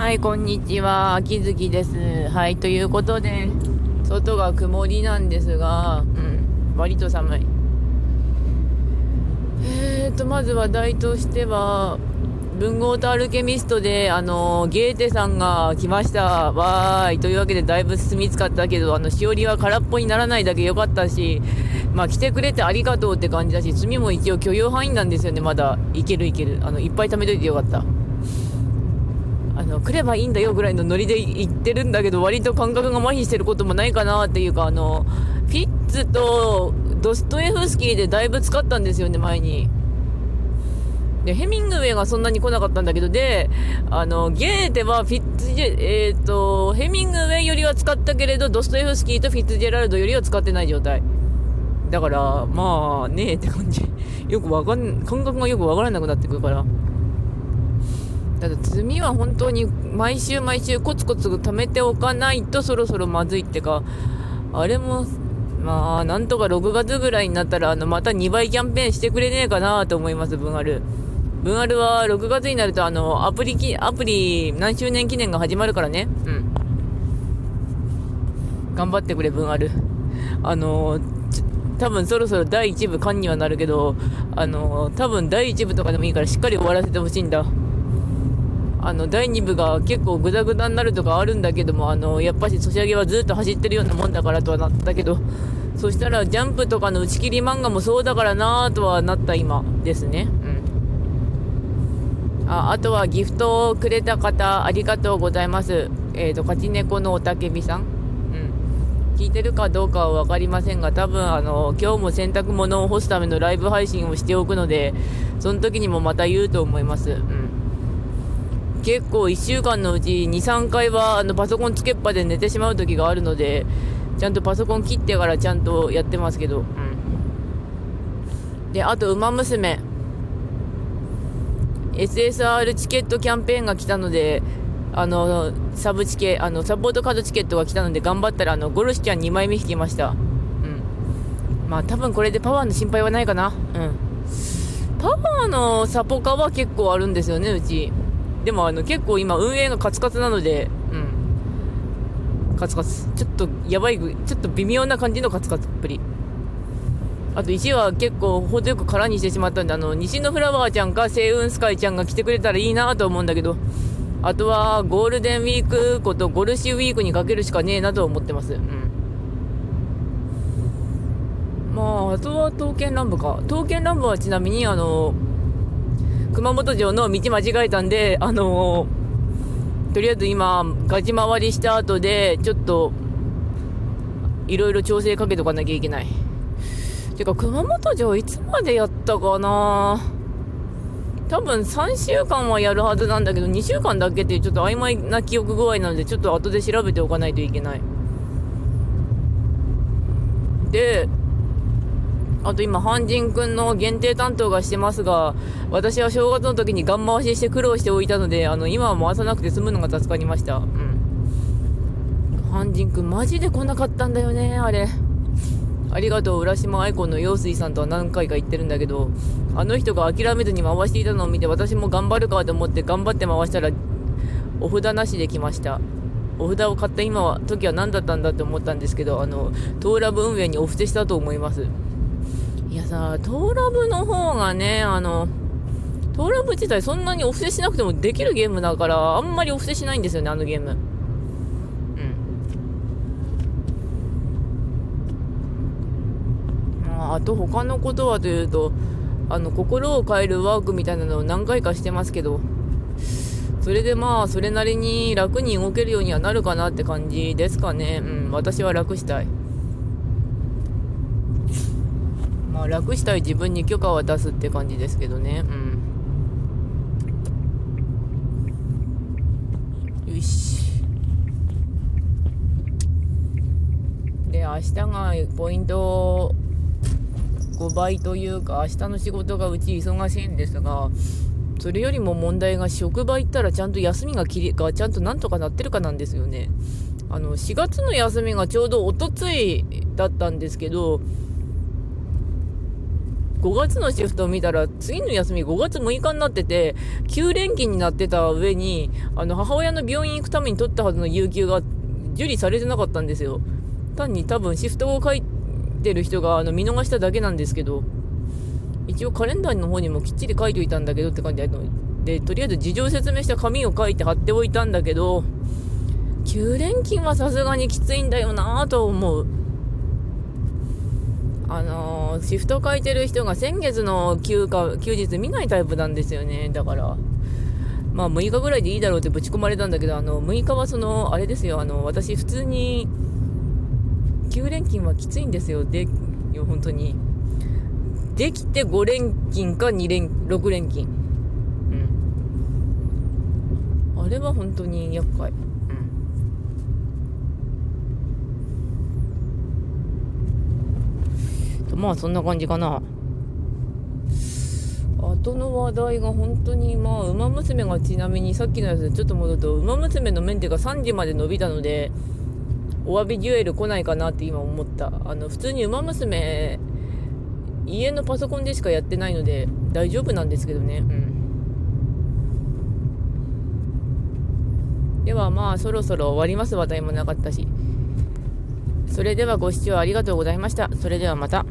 はい、こんにちは。秋月です。はい、ということで、外が曇りなんですが、うん、割と寒い。えーと、まず話題としては、文豪とアルケミストで、あの、ゲーテさんが来ました。わーい。というわけで、だいぶ進みつかったけど、あの、しおりは空っぽにならないだけ良かったし、まあ、来てくれてありがとうって感じだし、炭も一応許容範囲なんですよね、まだ。いけるいける。あの、いっぱい貯めといてよかった。の、来ればいいんだよぐらいのノリで言ってるんだけど、割と感覚が麻痺してることもないかなっていうか、あの、フィッツとドストエフスキーでだいぶ使ったんですよね、前に。で、ヘミングウェイがそんなに来なかったんだけど、で、あの、ゲーテはフィッツジェ、えっ、ー、と、ヘミングウェイよりは使ったけれど、ドストエフスキーとフィッツジェラルドよりは使ってない状態。だから、まあ、ねえって感じ。よくわかん、感覚がよくわからなくなってくるから。だって罪は本当に毎週毎週コツコツ貯めておかないとそろそろまずいってか、あれも、まあ、なんとか6月ぐらいになったら、あの、また2倍キャンペーンしてくれねえかなと思います、文アル。文アルは6月になると、あの、アプリき、アプリ何周年記念が始まるからね。うん。頑張ってくれ、文アル。あの、多分そろそろ第1部完にはなるけど、あの、多分第1部とかでもいいからしっかり終わらせてほしいんだ。あの、第2部が結構グダグダになるとかあるんだけども、あの、やっぱしソシャゲはずっと走ってるようなもんだからとはなったけど、そしたらジャンプとかの打ち切り漫画もそうだからなぁとはなった今ですね。うん。あ、あとはギフトをくれた方、ありがとうございます。えっ、ー、と、勝ち猫のおたけびさん。うん。聞いてるかどうかはわかりませんが、多分あの、今日も洗濯物を干すためのライブ配信をしておくので、その時にもまた言うと思います。うん。結構1週間のうち2、3回はあのパソコンつけっぱで寝てしまう時があるので、ちゃんとパソコン切ってからちゃんとやってますけど。うん。で、あと、ウマ娘。SSR チケットキャンペーンが来たので、あの、サブチケ、あの、サポートカードチケットが来たので頑張ったら、あの、ゴルシちゃん2枚目引きました。うん。まあ、多分これでパワーの心配はないかな。うん。パワーのサポカは結構あるんですよね、うち。でもあの結構今運営がカツカツなので、うん。カツカツ。ちょっとやばい、ちょっと微妙な感じのカツカツっぷり。あと1は結構程よく空にしてしまったんで、あの、西のフラワーちゃんか星雲スカイちゃんが来てくれたらいいなと思うんだけど、あとはゴールデンウィークことゴルシウィークにかけるしかねえなと思ってます。うん。まあ、あとは刀剣乱舞か。刀剣乱舞はちなみにあの、熊本城の道間違えたんで、あのー、とりあえず今、ガチ回りした後で、ちょっと、いろいろ調整かけとかなきゃいけない。てか、熊本城いつまでやったかな？多分3週間はやるはずなんだけど、2週間だけってちょっと曖昧な記憶具合なので、ちょっと後で調べておかないといけない。で、あと今、半人くんの限定担当がしてますが、私は正月の時にガン回しして苦労しておいたので、あの、今は回さなくて済むのが助かりました。うん。半人くんマジで来なかったんだよね、あれ。ありがとう、浦島愛子の陽水さんとは何回か言ってるんだけど、あの人が諦めずに回していたのを見て、私も頑張るかと思って頑張って回したら、お札なしで来ました。お札を買った今は、時は何だったんだって思ったんですけど、あの、トーラブ運営にお布施したと思います。いやさ、トーラブの方がね、あの、トーラブ自体そんなにお布施しなくてもできるゲームだから、あんまりお布施しないんですよね、あのゲーム。うん。まあ、あと他のことはというと、あの、心を変えるワークみたいなのを何回かしてますけど、それでまあ、それなりに楽に動けるようにはなるかなって感じですかね。うん、私は楽したい。まあ、楽したい自分に許可は出すって感じですけどね。うん。よし。で、明日がポイント5倍というか、明日の仕事がうち忙しいんですが、それよりも問題が職場行ったらちゃんと休みが切りがちゃんとなんとかなってるかなんですよね。あの、4月の休みがちょうどおとついだったんですけど、5月のシフトを見たら、次の休み5月6日になってて、9連勤になってた上に、あの、母親の病院行くために取ったはずの有給が受理されてなかったんですよ。単に多分シフトを書いてる人があの見逃しただけなんですけど、一応カレンダーの方にもきっちり書いておいたんだけどって感じで、で、とりあえず事情説明した紙を書いて貼っておいたんだけど、9連勤はさすがにきついんだよなぁと思う。あのー、シフト書いてる人が先月の休暇、休日見ないタイプなんですよね。だから、まあ6日ぐらいでいいだろうってぶち込まれたんだけど、あの、6日はその、あれですよ、あの、私普通に、9連勤はきついんですよ。で、よ、本当に。できて5連勤か2連、6連勤。うん。あれは本当に厄介。まあそんな感じかな。後の話題が本当にまあ馬娘がちなみにさっきのやつでちょっと戻ると馬娘のメンテが3時まで伸びたのでお詫びデュエル来ないかなって今思った。あの普通に馬娘家のパソコンでしかやってないので大丈夫なんですけどね。うん。ではまあそろそろ終わります。話題もなかったし。それではご視聴ありがとうございました。それではまた。